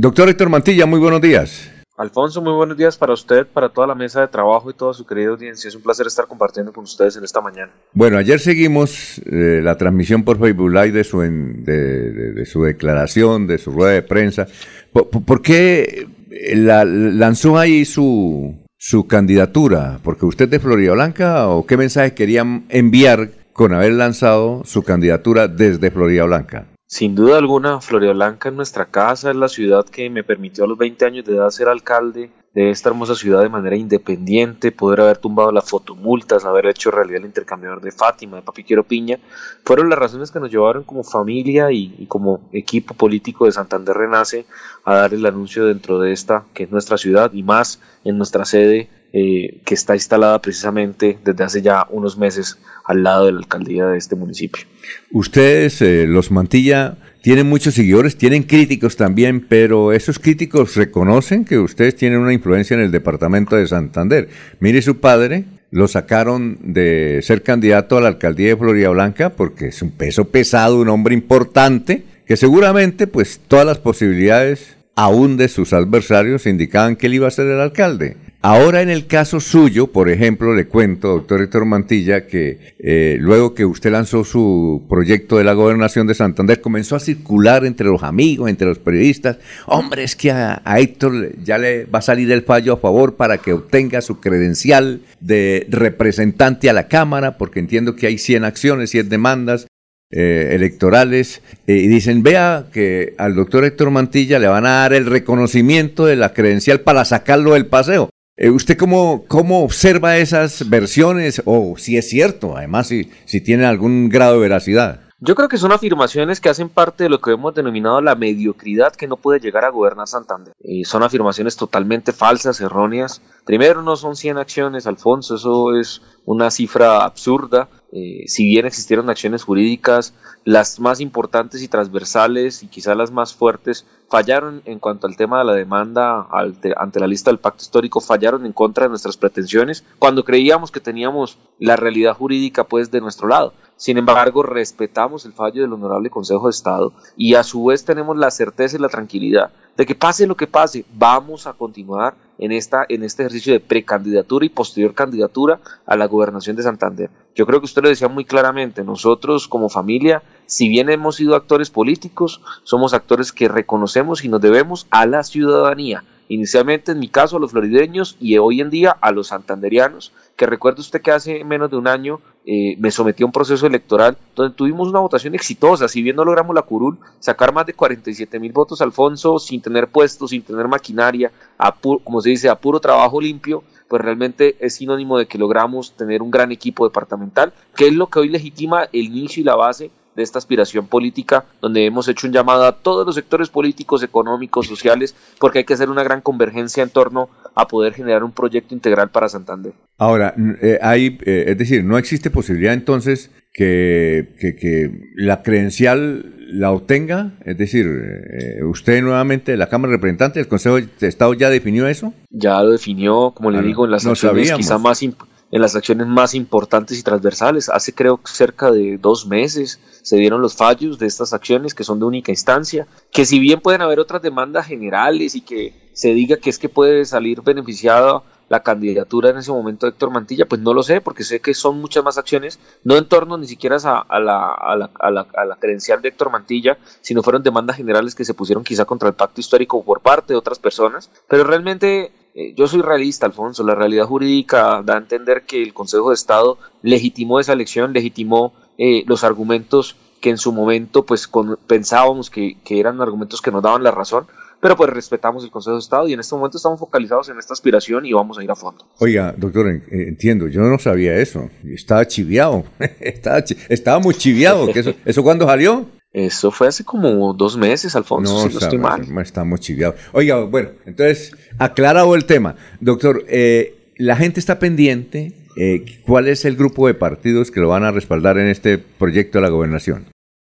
Doctor Héctor Mantilla, muy buenos días. Alfonso, muy buenos días para usted, para toda la mesa de trabajo y toda su querida audiencia. Es un placer estar compartiendo con ustedes en esta mañana. Bueno, ayer seguimos eh, la transmisión por Facebook Live de su, de, su declaración, de su rueda de prensa. ¿Por, qué la, lanzó ahí su, su candidatura? ¿Porque usted es de Florida Blanca o qué mensaje querían enviar con haber lanzado su candidatura desde Florida Blanca? Sin duda alguna, Florida Blanca es nuestra casa, es la ciudad que me permitió a los 20 años de edad ser alcalde de esta hermosa ciudad de manera independiente, poder haber tumbado las fotomultas, haber hecho realidad el intercambiador de Fátima, de Papi Quiero Piña, fueron las razones que nos llevaron como familia y, como equipo político de Santander Renace a dar el anuncio dentro de esta, que es nuestra ciudad, y más en nuestra sede eh, que está instalada precisamente desde hace ya unos meses al lado de la alcaldía de este municipio. Ustedes, eh, los Mantilla, tienen muchos seguidores, tienen críticos también, pero esos críticos reconocen que ustedes tienen una influencia en el departamento de Santander. Mire su padre, lo sacaron de ser candidato a la alcaldía de Florida Blanca porque es un peso pesado, un hombre importante, que seguramente pues todas las posibilidades aún de sus adversarios indicaban que él iba a ser el alcalde. Ahora en el caso suyo, por ejemplo, le cuento, doctor Héctor Mantilla, que eh, luego que usted lanzó su proyecto de la gobernación de Santander, comenzó a circular entre los amigos, entre los periodistas, hombre, es que a, a Héctor ya le va a salir el fallo a favor para que obtenga su credencial de representante a la Cámara, porque entiendo que hay 100 acciones, 100 demandas, eh, electorales eh, y dicen, vea que al doctor Héctor Mantilla le van a dar el reconocimiento de la credencial para sacarlo del paseo. Eh, ¿Usted cómo, cómo observa esas versiones o si es cierto, además si, si tiene algún grado de veracidad? Yo creo que son afirmaciones que hacen parte de lo que hemos denominado la mediocridad que no puede llegar a gobernar Santander. Y son afirmaciones totalmente falsas, erróneas. Primero, no son 100 acciones, Alfonso, eso es una cifra absurda. Eh, si bien existieron acciones jurídicas, las más importantes y transversales y quizá las más fuertes fallaron en cuanto al tema de la demanda ante la lista del pacto histórico, fallaron en contra de nuestras pretensiones cuando creíamos que teníamos la realidad jurídica pues de nuestro lado. Sin embargo, respetamos el fallo del Honorable Consejo de Estado y a su vez tenemos la certeza y la tranquilidad de que pase lo que pase, vamos a continuar en, esta, en este ejercicio de precandidatura y posterior candidatura a la gobernación de Santander. Yo creo que usted lo decía muy claramente, nosotros como familia, si bien hemos sido actores políticos, somos actores que reconocemos y nos debemos a la ciudadanía. Inicialmente en mi caso a los florideños y hoy en día a los santanderianos, que recuerde usted que hace menos de un año eh, me sometí a un proceso electoral donde tuvimos una votación exitosa, si bien no logramos la curul, sacar más de 47 mil votos, Alfonso, sin tener puestos, sin tener maquinaria, como se dice, a puro trabajo limpio, pues realmente es sinónimo de que logramos tener un gran equipo departamental, que es lo que hoy legitima el inicio y la base de esta aspiración política, donde hemos hecho un llamado a todos los sectores políticos, económicos, sociales, porque hay que hacer una gran convergencia en torno a poder generar un proyecto integral para Santander. Ahora, eh, hay, eh, es decir, no existe posibilidad entonces que, que, la credencial la obtenga? Es decir, eh, ¿usted nuevamente, la Cámara de Representantes, el Consejo de Estado ya definió eso? Ya lo definió, como le digo, en las no acciones quizá más importantes en las acciones más importantes y transversales. Hace creo cerca de dos meses se dieron los fallos de estas acciones que son de única instancia, que si bien pueden haber otras demandas generales y que se diga que es que puede salir beneficiada la candidatura en ese momento de Héctor Mantilla, pues no lo sé, porque sé que son muchas más acciones, no en torno ni siquiera a, la, a, la, a, la, a la credencial de Héctor Mantilla, sino fueron demandas generales que se pusieron quizá contra el pacto histórico por parte de otras personas, pero realmente eh, yo soy realista, Alfonso. La realidad jurídica da a entender que el Consejo de Estado legitimó esa elección, legitimó eh, los argumentos que en su momento pues pensábamos que, eran argumentos que nos daban la razón, pero pues respetamos el Consejo de Estado y en este momento estamos focalizados en esta aspiración y vamos a ir a fondo. Oiga, doctor, entiendo, yo no sabía eso, estaba chiviado, estaba, estaba muy chiviado, eso, ¿eso cuándo salió? Eso fue hace como dos meses, Alfonso, no, si no estoy mal. Estamos chiviados. Oiga, bueno, entonces, aclarado el tema. Doctor, eh, la gente está pendiente. Eh, ¿Cuál es el grupo de partidos que lo van a respaldar en este proyecto de la gobernación?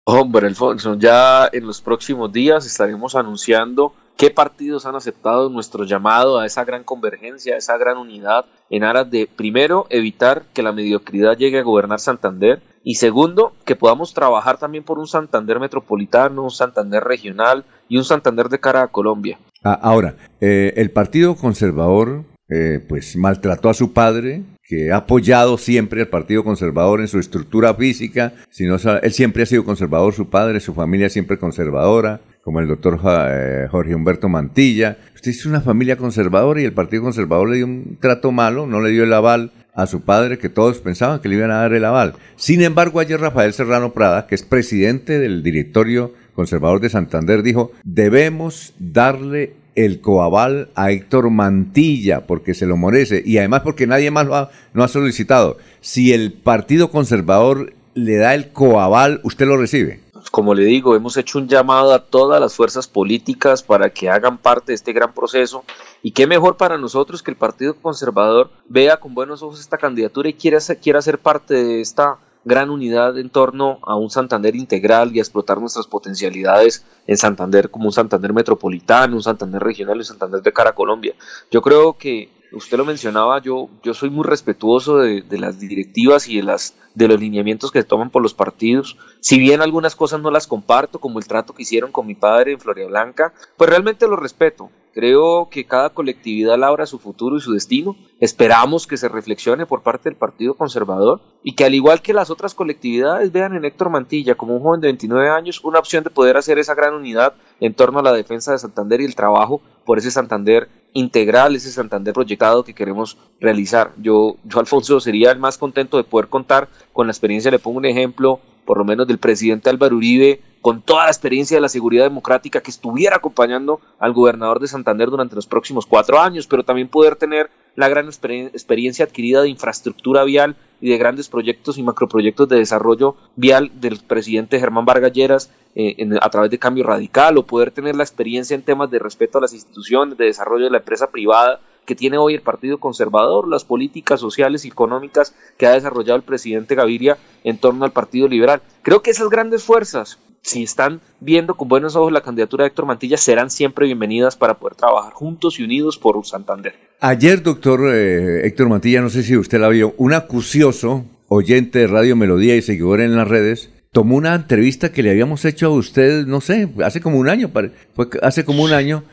Hombre, Alfonso, ya en los próximos días estaremos anunciando qué partidos han aceptado nuestro llamado a esa gran convergencia, a esa gran unidad, en aras de, primero, evitar que la mediocridad llegue a gobernar Santander, y segundo, que podamos trabajar también por un Santander metropolitano, un Santander regional y un Santander de cara a Colombia. Ah, ahora, eh, el Partido Conservador eh, pues maltrató a su padre, que ha apoyado siempre al Partido Conservador en su estructura física, sino, él siempre ha sido conservador, su padre, su familia siempre conservadora, como el doctor eh, Jorge Humberto Mantilla. Usted es una familia conservadora y el Partido Conservador le dio un trato malo, no le dio el aval a su padre, que todos pensaban que le iban a dar el aval. Sin embargo, ayer Rafael Serrano Prada, que es presidente del directorio conservador de Santander, dijo, debemos darle el coaval a Héctor Mantilla porque se lo merece y además porque nadie más lo ha, ha solicitado. Si el Partido Conservador le da el coaval, ¿usted lo recibe? Como le digo, hemos hecho un llamado a todas las fuerzas políticas para que hagan parte de este gran proceso y qué mejor para nosotros que el Partido Conservador vea con buenos ojos esta candidatura y quiera, quiera ser parte de esta gran unidad en torno a un Santander integral y a explotar nuestras potencialidades en Santander como un Santander metropolitano, un Santander regional y un Santander de cara a Colombia. Yo creo que usted lo mencionaba, yo, yo soy muy respetuoso de, las directivas y de, las, de los lineamientos que toman por los partidos. Si bien algunas cosas no las comparto, como el trato que hicieron con mi padre en Floria Blanca, pues realmente lo respeto. Creo que cada colectividad labra su futuro y su destino. Esperamos que se reflexione por parte del Partido Conservador y que al igual que las otras colectividades vean en Héctor Mantilla como un joven de 29 años una opción de poder hacer esa gran unidad en torno a la defensa de Santander y el trabajo por ese Santander integral, ese Santander proyectado que queremos realizar. Yo, yo Alfonso, sería el más contento de poder contar con la experiencia, le pongo un ejemplo, por lo menos del presidente Álvaro Uribe, con toda la experiencia de la seguridad democrática que estuviera acompañando al gobernador de Santander durante los próximos cuatro años, pero también poder tener la gran experiencia adquirida de infraestructura vial y de grandes proyectos y macroproyectos de desarrollo vial del presidente Germán Vargas Lleras eh, a través de cambio radical o poder tener la experiencia en temas de respeto a las instituciones, de desarrollo de la empresa privada que tiene hoy el Partido Conservador, las políticas sociales y económicas que ha desarrollado el presidente Gaviria en torno al Partido Liberal. Creo que esas grandes fuerzas si están viendo con buenos ojos la candidatura de Héctor Mantilla, serán siempre bienvenidas para poder trabajar juntos y unidos por Santander. Ayer, doctor eh, Héctor Mantilla, no sé si usted la vio, un acucioso oyente de Radio Melodía y seguidor en las redes, tomó una entrevista que le habíamos hecho a usted, no sé, hace como un año, fue hace como un año,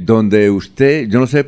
donde usted, yo no sé,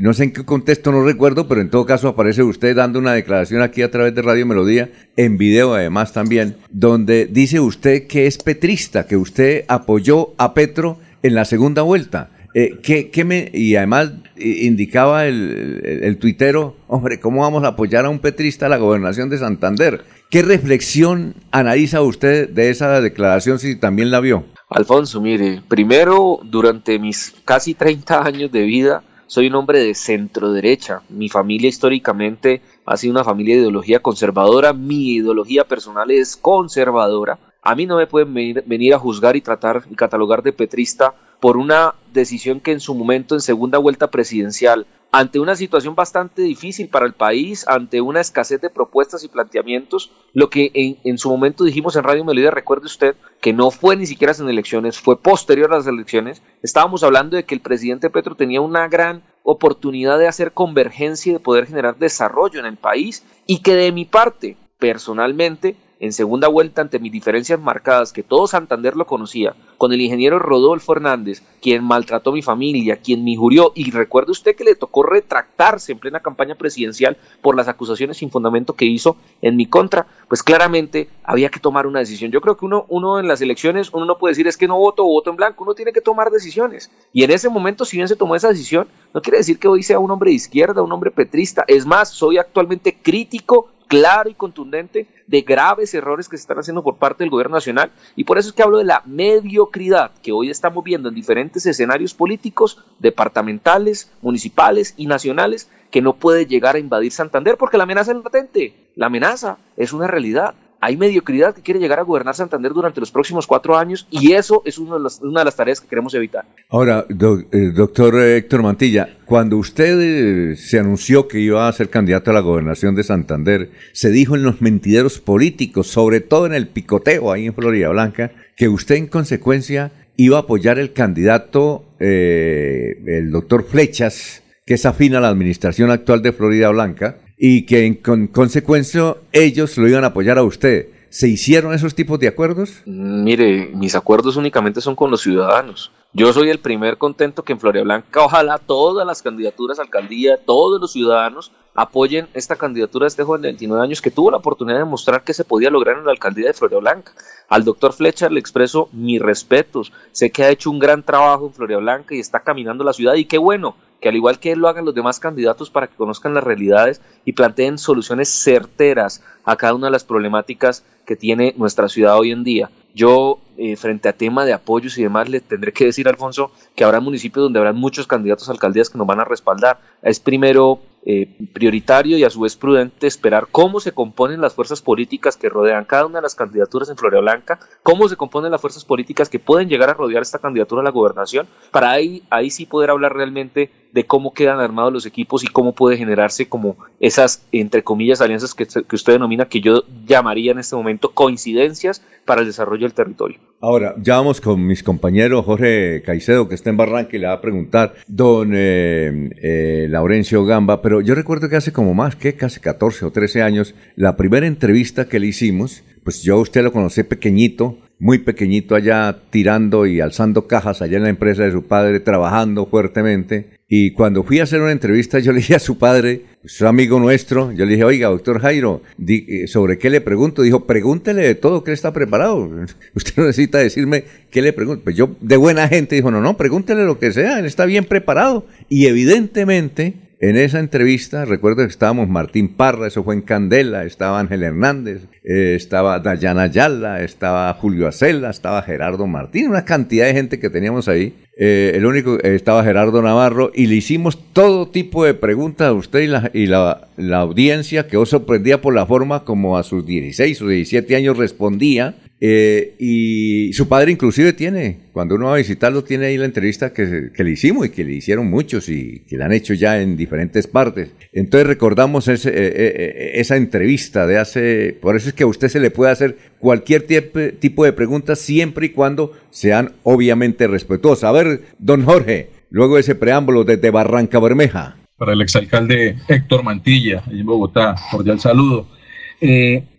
no sé en qué contexto, no recuerdo, pero en todo caso aparece usted dando una declaración aquí a través de Radio Melodía, en video además también, donde dice usted que es petrista, que usted apoyó a Petro en la segunda vuelta. Eh, ¿qué, me, y además eh, indicaba el, el, el, tuitero, hombre, ¿cómo vamos a apoyar a un petrista a la gobernación de Santander? ¿Qué reflexión analiza usted de esa declaración si también la vio? Alfonso, mire, primero, durante mis casi 30 años de vida, soy un hombre de centro derecha. Mi familia históricamente ha sido una familia de ideología conservadora. Mi ideología personal es conservadora. A mí no me pueden venir, venir, a juzgar y tratar y catalogar de petrista por una decisión que en su momento en segunda vuelta presidencial ante una situación bastante difícil para el país, ante una escasez de propuestas y planteamientos, lo que en, su momento dijimos en Radio Melodía, recuerde usted, que no fue ni siquiera en elecciones, fue posterior a las elecciones, estábamos hablando de que el presidente Petro tenía una gran oportunidad de hacer convergencia y de poder generar desarrollo en el país y que de mi parte, personalmente, en segunda vuelta ante mis diferencias marcadas, que todo Santander lo conocía, con el ingeniero Rodolfo Hernández, quien maltrató a mi familia, quien me injurió, y recuerde usted que le tocó retractarse en plena campaña presidencial por las acusaciones sin fundamento que hizo en mi contra, pues claramente había que tomar una decisión. Yo creo que uno, uno en las elecciones, uno no puede decir es que no voto o voto en blanco, uno tiene que tomar decisiones. Y en ese momento, si bien se tomó esa decisión, no quiere decir que hoy sea un hombre de izquierda, un hombre petrista. Es más, soy actualmente crítico claro y contundente de graves errores que se están haciendo por parte del gobierno nacional. Y por eso es que hablo de la mediocridad que hoy estamos viendo en diferentes escenarios políticos, departamentales, municipales y nacionales que no puede llegar a invadir Santander porque la amenaza es latente, la amenaza es una realidad hay mediocridad que quiere llegar a gobernar Santander durante los próximos cuatro años y eso es una de las, tareas que queremos evitar. Ahora, eh, doctor Héctor Mantilla, cuando usted eh, se anunció que iba a ser candidato a la gobernación de Santander, se dijo en los mentideros políticos, sobre todo en el picoteo ahí en Florida Blanca, que usted en consecuencia iba a apoyar el candidato, eh, el doctor Flechas, que es afín a la administración actual de Florida Blanca, y que en con consecuencia ellos lo iban a apoyar a usted. ¿Se hicieron esos tipos de acuerdos? Mire, mis acuerdos únicamente son con los ciudadanos. Yo soy el primer contento que en Floria Blanca, ojalá todas las candidaturas a alcaldía, todos los ciudadanos apoyen esta candidatura de este joven de 29 años que tuvo la oportunidad de mostrar que se podía lograr en la alcaldía de Floria Blanca. Al doctor Fletcher le expreso mis respetos. Sé que ha hecho un gran trabajo en Floria Blanca y está caminando la ciudad y qué bueno que al igual que lo hagan los demás candidatos para que conozcan las realidades y planteen soluciones certeras a cada una de las problemáticas que tiene nuestra ciudad hoy en día. Yo, eh, frente a tema de apoyos y demás, le tendré que decir, Alfonso, que habrá municipios donde habrá muchos candidatos a alcaldías que nos van a respaldar. Es primero eh, prioritario y a su vez prudente esperar cómo se componen las fuerzas políticas que rodean cada una de las candidaturas en Florida Blanca, cómo se componen las fuerzas políticas que pueden llegar a rodear esta candidatura a la gobernación, para ahí, ahí sí poder hablar realmente de cómo quedan armados los equipos y cómo puede generarse como esas, entre comillas, alianzas que, usted denomina, que yo llamaría en este momento coincidencias para el desarrollo del territorio. Ahora, ya vamos con mis compañeros Jorge Caicedo, que está en Barranca, y le va a preguntar, don eh, eh, Laurencio Gamba, pero yo recuerdo que hace como más, que casi 14 o 13 años, la primera entrevista que le hicimos, pues yo a usted lo conocí pequeñito, muy pequeñito allá tirando y alzando cajas allá en la empresa de su padre, trabajando fuertemente. Y cuando fui a hacer una entrevista, yo le dije a su padre, su amigo nuestro, yo le dije, oiga, doctor Jairo, eh, ¿sobre qué le pregunto? Dijo, pregúntele de todo que está preparado. Usted no necesita decirme qué le pregunto. Pues yo, de buena gente, dijo, no, no, pregúntele lo que sea, él está bien preparado. Y evidentemente, en esa entrevista, recuerdo que estábamos Martín Parra, eso fue en Candela, estaba Ángel Hernández, eh, estaba Dayana Ayala, estaba Julio Acela, estaba Gerardo Martín, una cantidad de gente que teníamos ahí. Eh, el único, eh, estaba Gerardo Navarro, y le hicimos todo tipo de preguntas a usted y la, la, audiencia quedó sorprendida por la forma como a sus 16 o 17 años respondía eh, y su padre inclusive tiene, cuando uno va a visitarlo, tiene ahí la entrevista que, le hicimos y que le hicieron muchos y que la han hecho ya en diferentes partes. Entonces recordamos ese, eh, eh, esa entrevista de hace, por eso es que a usted se le puede hacer cualquier tipo de preguntas siempre y cuando sean obviamente respetuosas. A ver, don Jorge, luego ese preámbulo desde Barranca Bermeja. Para el exalcalde Héctor Mantilla, en Bogotá, cordial saludo.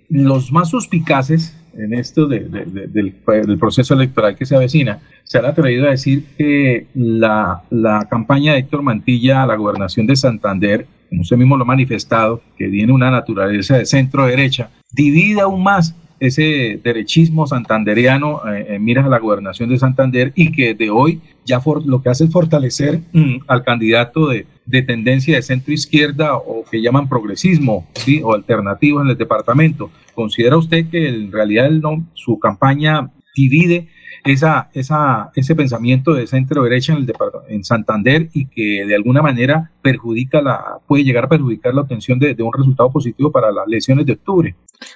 los más suspicaces en esto del, proceso electoral que se avecina, se han atrevido a decir que la, la campaña de Héctor Mantilla a la gobernación de Santander, como usted mismo lo ha manifestado, que tiene una naturaleza de centro-derecha, divide aún más ese derechismo santandereano eh, en miras a la gobernación de Santander y que de hoy ya lo que hace es fortalecer mm, al candidato de, de, tendencia de centro izquierda o que llaman progresismo o alternativo en el departamento. ¿Considera usted que en realidad no, su campaña divide esa, esa, ese pensamiento de centro derecha en, el en Santander y que de alguna manera perjudica la, puede llegar a perjudicar la obtención de, de un resultado positivo para las elecciones de octubre?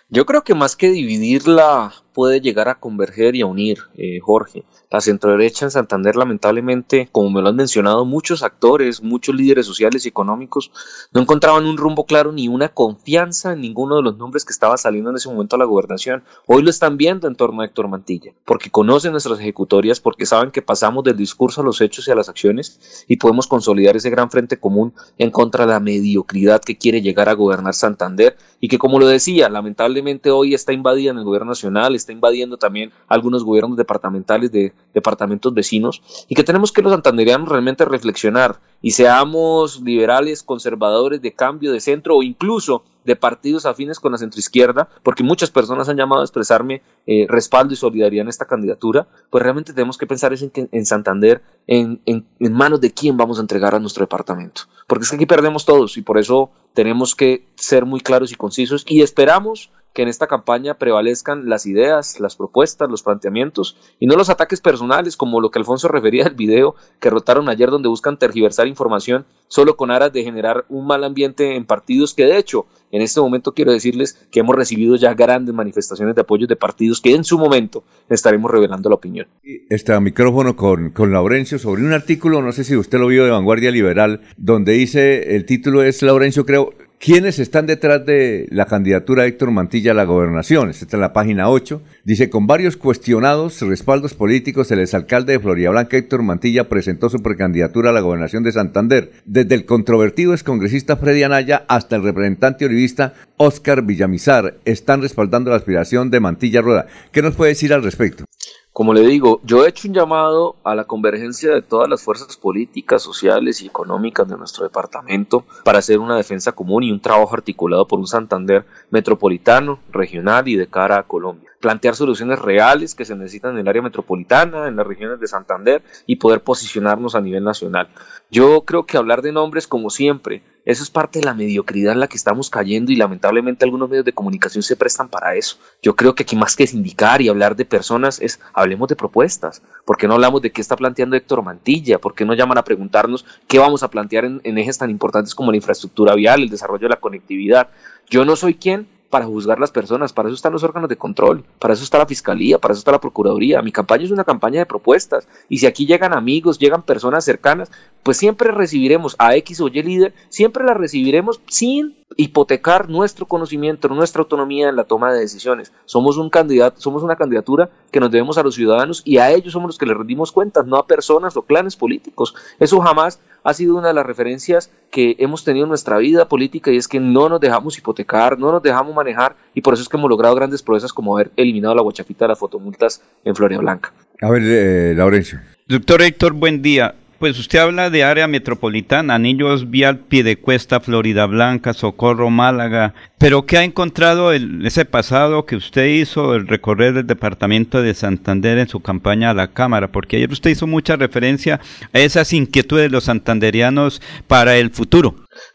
Yo creo que más que dividirla puede llegar a converger y a unir, eh, Jorge. La centroderecha en Santander, lamentablemente, como me lo han mencionado muchos actores, muchos líderes sociales y económicos, no encontraban un rumbo claro ni una confianza en ninguno de los nombres que estaba saliendo en ese momento a la gobernación. Hoy lo están viendo en torno a Héctor Mantilla, porque conocen nuestras ejecutorias, porque saben que pasamos del discurso a los hechos y a las acciones y podemos consolidar ese gran frente común en contra de la mediocridad que quiere llegar a gobernar Santander y que, como lo decía, lamentablemente hoy está invadida en el gobierno nacional, está invadiendo también algunos gobiernos departamentales de departamentos vecinos y que tenemos que los santanderianos realmente reflexionar y seamos liberales, conservadores, de cambio, de centro o incluso de partidos afines con la centroizquierda, porque muchas personas han llamado a expresarme eh, respaldo y solidaridad en esta candidatura, pues realmente tenemos que pensar en, en Santander, en, en, en manos de quién vamos a entregar a nuestro departamento, porque es que aquí perdemos todos y por eso tenemos que ser muy claros y concisos y esperamos que en esta campaña prevalezcan las ideas, las propuestas, los planteamientos y no los ataques personales como lo que Alfonso refería al video que rotaron ayer donde buscan tergiversar información solo con aras de generar un mal ambiente en partidos que de hecho en este momento quiero decirles que hemos recibido ya grandes manifestaciones de apoyo de partidos que en su momento estaremos revelando la opinión. Este micrófono con, con Laurencio sobre un artículo, no sé si usted lo vio de Vanguardia Liberal, donde dice, el título es Laurencio creo, ¿Quiénes están detrás de la candidatura de Héctor Mantilla a la gobernación? Esta es la página 8. Dice, con varios cuestionados respaldos políticos, el exalcalde de Floridablanca, Héctor Mantilla, presentó su precandidatura a la gobernación de Santander. Desde el controvertido excongresista Freddy Anaya hasta el representante olivista Oscar Villamizar están respaldando la aspiración de Mantilla Rueda. ¿Qué nos puede decir al respecto? Como le digo, yo he hecho un llamado a la convergencia de todas las fuerzas políticas, sociales y económicas de nuestro departamento para hacer una defensa común y un trabajo articulado por un Santander metropolitano, regional y de cara a Colombia plantear soluciones reales que se necesitan en el área metropolitana, en las regiones de Santander y poder posicionarnos a nivel nacional. Yo creo que hablar de nombres, como siempre, eso es parte de la mediocridad en la que estamos cayendo y lamentablemente algunos medios de comunicación se prestan para eso. Yo creo que aquí más que sindicar y hablar de personas es hablemos de propuestas. ¿Por qué no hablamos de qué está planteando Héctor Mantilla? ¿Por qué no llaman a preguntarnos qué vamos a plantear en, en ejes tan importantes como la infraestructura vial, el desarrollo de la conectividad? Yo no soy quien para juzgar las personas, para eso están los órganos de control, para eso está la fiscalía, para eso está la procuraduría. Mi campaña es una campaña de propuestas y si aquí llegan amigos, llegan personas cercanas, pues siempre recibiremos a X o Y líder, siempre la recibiremos sin hipotecar nuestro conocimiento, nuestra autonomía en la toma de decisiones. Somos un candidato, somos una candidatura que nos debemos a los ciudadanos y a ellos somos los que les rendimos cuentas, no a personas o clanes políticos. Eso jamás ha sido una de las referencias que hemos tenido en nuestra vida política y es que no nos dejamos hipotecar, no nos dejamos manejar y por eso es que hemos logrado grandes proezas como haber eliminado la guachafita de las fotomultas en Floria Blanca. A ver, eh, Laurencio. Doctor Héctor, buen día. Pues usted habla de área metropolitana, Anillos Vial, Piedecuesta, Florida Blanca, Socorro, Málaga. Pero ¿qué ha encontrado en ese pasado que usted hizo, el recorrer el departamento de Santander en su campaña a la Cámara? Porque ayer usted hizo mucha referencia a esas inquietudes de los santanderianos para el futuro.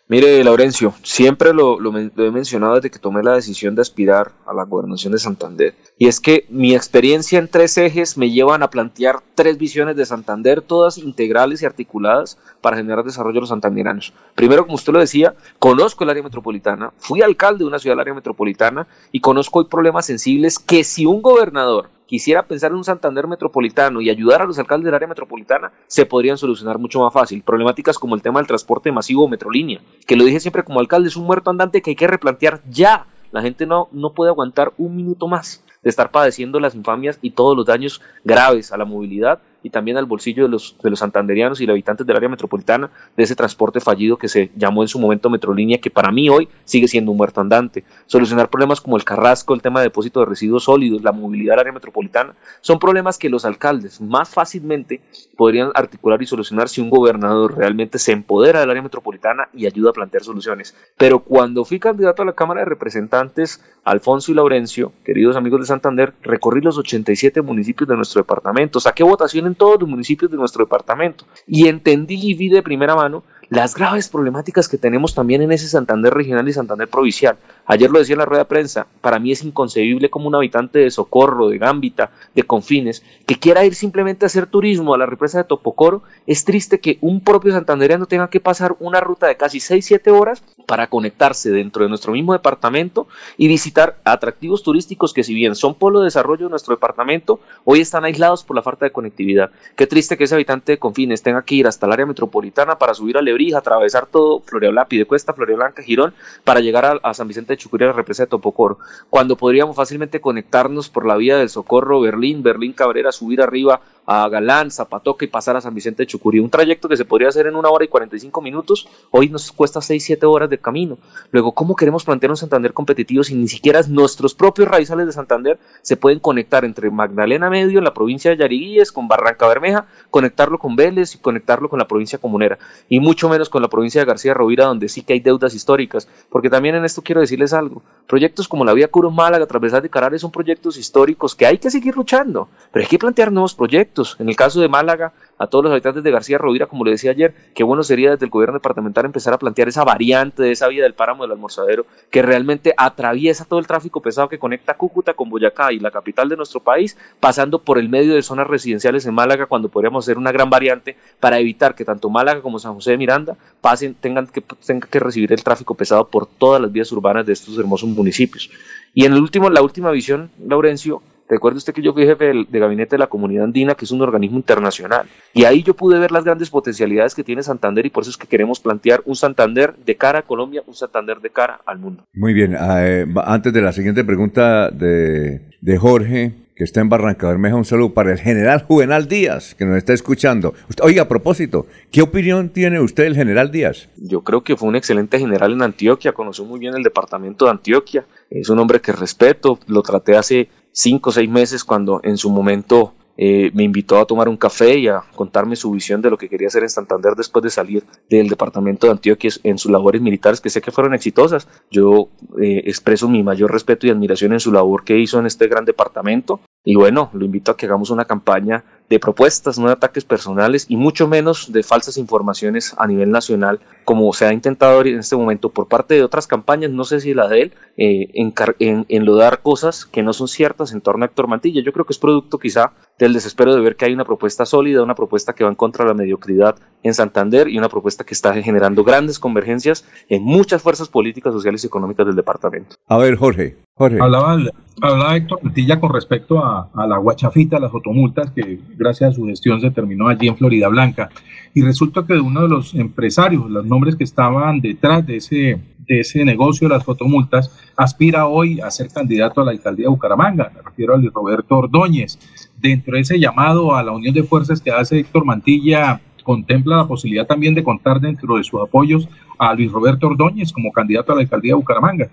Mire, Laurencio, siempre lo, he mencionado desde que tomé la decisión de aspirar a la gobernación de Santander. Y es que mi experiencia en tres ejes me llevan a plantear tres visiones de Santander, todas integrales y articuladas para generar desarrollo de los santanderanos. Primero, como usted lo decía, conozco el área metropolitana, fui alcalde de una ciudad del área metropolitana y conozco hoy problemas sensibles que si un gobernador quisiera pensar en un Santander metropolitano y ayudar a los alcaldes del área metropolitana, se podrían solucionar mucho más fácil. Problemáticas como el tema del transporte masivo o metrolínea, que lo dije siempre como alcalde, es un muerto andante que hay que replantear ya. La gente no, no puede aguantar un minuto más de estar padeciendo las infamias y todos los daños graves a la movilidad y también al bolsillo de los, de los santanderianos y los habitantes del área metropolitana de ese transporte fallido que se llamó en su momento Metrolínea, que para mí hoy sigue siendo un muerto andante. Solucionar problemas como el carrasco, el tema de depósito de residuos sólidos, la movilidad del área metropolitana, son problemas que los alcaldes más fácilmente podrían articular y solucionar si un gobernador realmente se empodera del área metropolitana y ayuda a plantear soluciones. Pero cuando fui candidato a la Cámara de Representantes, Alfonso y Laurencio, queridos amigos de Santander, recorrí los 87 municipios de nuestro departamento, saqué votación en todos los municipios de nuestro departamento. Y entendí y vi de primera mano las graves problemáticas que tenemos también en ese Santander regional y Santander provincial. Ayer lo decía en la rueda de prensa, para mí es inconcebible como un habitante de Socorro, de Gámbita, de Confines, que quiera ir simplemente a hacer turismo a la represa de Topocoro, es triste que un propio santandereano tenga que pasar una ruta de casi 6-7 horas para conectarse dentro de nuestro mismo departamento y visitar atractivos turísticos que si bien son polo de desarrollo de nuestro departamento, hoy están aislados por la falta de conectividad. Qué triste que ese habitante de Confines tenga que ir hasta el área metropolitana para subir a Lebrija, atravesar todo Floria Blanca, Cuesta, Floria Blanca, Girón, para llegar a, a San Vicente de Chucurí, la represa de Topocoro, cuando podríamos fácilmente conectarnos por la vía del Socorro, Berlín, Berlín Cabrera, subir arriba a Galán, Zapatoca y pasar a San Vicente de Chucurí. Un trayecto que se podría hacer en una hora y 45 minutos, hoy nos cuesta 6-7 horas de camino. Luego, ¿cómo queremos plantear un Santander competitivo si ni siquiera nuestros propios raizales de Santander se pueden conectar entre Magdalena Medio, la provincia de Yariguíes, con Barranca Bermeja, conectarlo con Vélez y conectarlo con la provincia comunera? Y mucho menos con la provincia de García Rovira, donde sí que hay deudas históricas. Porque también en esto quiero decirles algo. Proyectos como la vía Curo Málaga, Travesar de Carales son proyectos históricos que hay que seguir luchando, pero hay que plantear nuevos proyectos en el caso de Málaga, a todos los habitantes de García Rovira, como le decía ayer, qué bueno sería desde el gobierno departamental empezar a plantear esa variante de esa vía del páramo del almorzadero que realmente atraviesa todo el tráfico pesado que conecta Cúcuta con Boyacá y la capital de nuestro país, pasando por el medio de zonas residenciales en Málaga, cuando podríamos hacer una gran variante para evitar que tanto Málaga como San José de Miranda pasen, tengan que, tengan que recibir el tráfico pesado por todas las vías urbanas de estos hermosos municipios. Y en el último, la última visión, Laurencio, Recuerde usted que yo fui jefe de, gabinete de la Comunidad Andina, que es un organismo internacional. Y ahí yo pude ver las grandes potencialidades que tiene Santander y por eso es que queremos plantear un Santander de cara a Colombia, un Santander de cara al mundo. Muy bien. Ah, eh, antes de la siguiente pregunta de, de Jorge, que está en Barranca Bermeja. Un saludo para el general Juvenal Díaz, que nos está escuchando. Oiga, a propósito, ¿qué opinión tiene usted del general Díaz? Yo creo que fue un excelente general en Antioquia, conoció muy bien el departamento de Antioquia. Es un hombre que respeto, lo traté hace cinco o seis meses cuando en su momento eh, me invitó a tomar un café y a contarme su visión de lo que quería hacer en Santander después de salir del departamento de Antioquia en sus labores militares, que sé que fueron exitosas. Yo eh, expreso mi mayor respeto y admiración en su labor que hizo en este gran departamento. Y bueno, lo invito a que hagamos una campaña de propuestas, no de ataques personales y mucho menos de falsas informaciones a nivel nacional, como se ha intentado en este momento por parte de otras campañas, no sé si la de él, eh, en, en, enlodar cosas que no son ciertas en torno a Héctor Mantilla. Yo creo que es producto quizá del desespero de ver que hay una propuesta sólida, una propuesta que va en contra de la mediocridad en Santander y una propuesta que está generando grandes convergencias en muchas fuerzas políticas, sociales y económicas del departamento. A ver, Jorge. Hablaba, hablaba Héctor Mantilla con respecto a, la guachafita, las fotomultas que gracias a su gestión se terminó allí en Florida Blanca. Y resulta que uno de los empresarios, los nombres que estaban detrás de ese, de ese negocio de las fotomultas, aspira hoy a ser candidato a la alcaldía de Bucaramanga. Me refiero a Luis Roberto Ordóñez. Dentro de ese llamado a la unión de fuerzas que hace Héctor Mantilla, contempla la posibilidad también de contar dentro de sus apoyos a Luis Roberto Ordóñez como candidato a la alcaldía de Bucaramanga.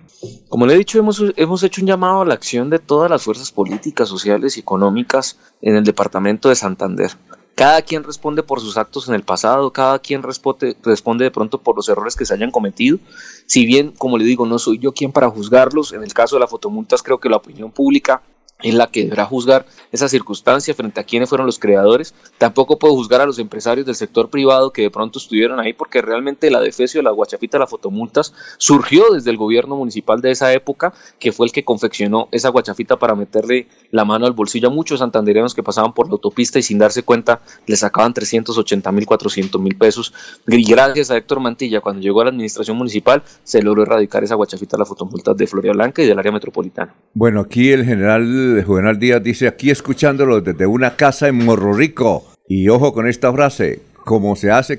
Como le he dicho, hemos, hemos hecho un llamado a la acción de todas las fuerzas políticas, sociales y económicas en el departamento de Santander. Cada quien responde por sus actos en el pasado, cada quien responde, responde de pronto por los errores que se hayan cometido. Si bien, como le digo, no soy yo quien para juzgarlos, en el caso de las fotomultas creo que la opinión pública es la que deberá juzgar esa circunstancia frente a quienes fueron los creadores. Tampoco puedo juzgar a los empresarios del sector privado que de pronto estuvieron ahí porque realmente la defecio, la guachafita, la fotomultas surgió desde el gobierno municipal de esa época, que fue el que confeccionó esa guachafita para meterle la mano al bolsillo a muchos santandereanos que pasaban por la autopista y sin darse cuenta le sacaban 380 mil, 400 mil pesos. Y gracias a Héctor Mantilla, cuando llegó a la administración municipal, se logró erradicar esa guachafita, la fotomultas de Florida Blanca y del área metropolitana. Bueno, aquí el general Juvenal Díaz dice, aquí escuchándolo desde una casa en Morro Rico. Y ojo con esta frase, como se hace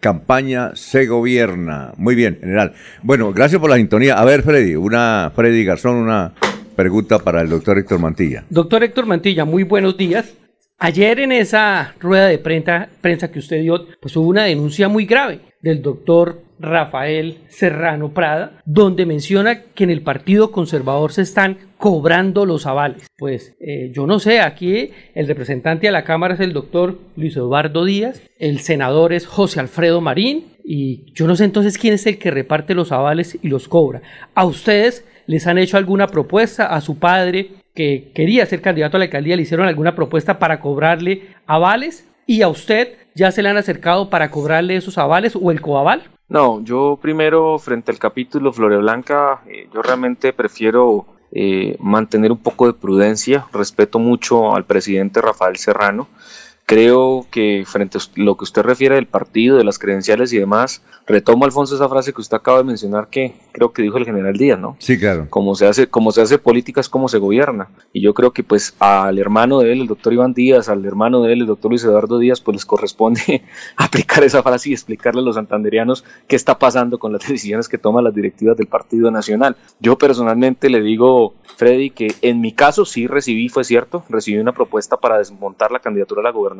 campaña, se gobierna. Muy bien, general. Bueno, gracias por la sintonía. A ver, Freddy, una, Freddy Garzón, una pregunta para el doctor Héctor Mantilla. Doctor Héctor Mantilla, muy buenos días. Ayer en esa rueda de prensa, prensa que usted dio, pues hubo una denuncia muy grave del doctor Rafael Serrano Prada, donde menciona que en el Partido Conservador se están cobrando los avales. Pues eh, yo no sé, aquí el representante de la Cámara es el doctor Luis Eduardo Díaz, el senador es José Alfredo Marín, y yo no sé entonces quién es el que reparte los avales y los cobra. ¿A ustedes les han hecho alguna propuesta? ¿A su padre que quería ser candidato a la alcaldía le hicieron alguna propuesta para cobrarle avales? ¿Y a usted ya se le han acercado para cobrarle esos avales o el coaval? No, yo primero, frente al capítulo Floreblanca, eh, yo realmente prefiero eh, mantener un poco de prudencia. Respeto mucho al presidente Rafael Serrano. Creo que frente a lo que usted refiere del partido, de las credenciales y demás, retomo, Alfonso, esa frase que usted acaba de mencionar que creo que dijo el general Díaz, ¿no? Sí, claro. Como se hace, como se hace política es como se gobierna. Y yo creo que pues al hermano de él, el doctor Iván Díaz, al hermano de él, el doctor Luis Eduardo Díaz, pues les corresponde aplicar esa frase y explicarle a los santanderianos qué está pasando con las decisiones que toman las directivas del Partido Nacional. Yo personalmente le digo, Freddy, que en mi caso sí recibí, fue cierto, recibí una propuesta para desmontar la candidatura a la gobernación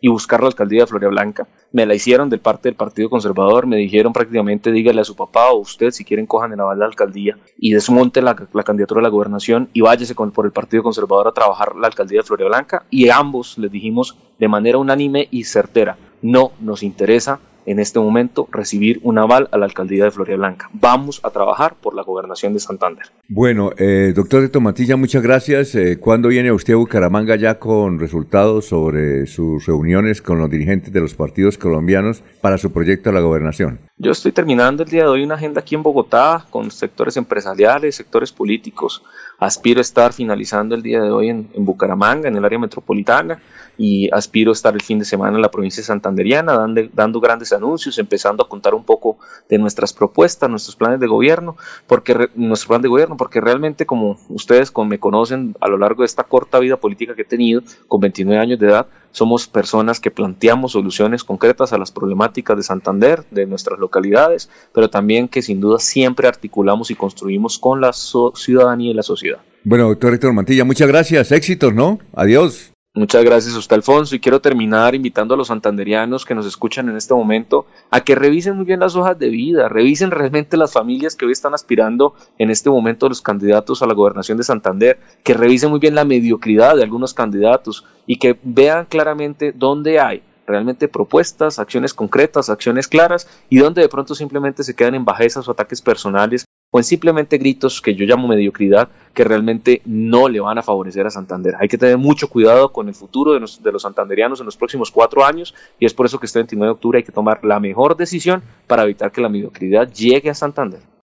y buscar la alcaldía de Floria Blanca. Me la hicieron del parte del Partido Conservador, me dijeron prácticamente dígale a su papá o usted si quieren cojan de la alcaldía y desmonte la, candidatura de la gobernación y váyase con, por el Partido Conservador a trabajar la alcaldía de Floria Blanca y ambos les dijimos de manera unánime y certera, no nos interesa en este momento recibir un aval a la alcaldía de Floria Blanca. Vamos a trabajar por la gobernación de Santander. Bueno, eh, doctor de Tomatilla, muchas gracias. Eh, ¿Cuándo viene usted a Bucaramanga ya con resultados sobre sus reuniones con los dirigentes de los partidos colombianos para su proyecto de la gobernación? Yo estoy terminando el día de hoy una agenda aquí en Bogotá con sectores empresariales, sectores políticos. Aspiro a estar finalizando el día de hoy en, Bucaramanga, en el área metropolitana, y aspiro a estar el fin de semana en la provincia santanderiana, dando, dando grandes anuncios, empezando a contar un poco de nuestras propuestas, nuestros planes de gobierno, porque nuestro plan de gobierno, porque realmente como ustedes como me conocen a lo largo de esta corta vida política que he tenido, con 29 años de edad, somos personas que planteamos soluciones concretas a las problemáticas de Santander, de nuestras localidades, pero también que sin duda siempre articulamos y construimos con la ciudadanía y la sociedad. Bueno, doctor Héctor Mantilla, muchas gracias, éxitos, ¿no? Adiós. Muchas gracias usted, Alfonso, y quiero terminar invitando a los santanderianos que nos escuchan en este momento a que revisen muy bien las hojas de vida, revisen realmente las familias que hoy están aspirando en este momento los candidatos a la gobernación de Santander, que revisen muy bien la mediocridad de algunos candidatos y que vean claramente dónde hay realmente propuestas, acciones concretas, acciones claras y donde de pronto simplemente se quedan en bajezas o ataques personales o en simplemente gritos que yo llamo mediocridad que realmente no le van a favorecer a Santander. Hay que tener mucho cuidado con el futuro de los, de los santanderianos en los próximos cuatro años y es por eso que este 29 de octubre hay que tomar la mejor decisión para evitar que la mediocridad llegue a Santander.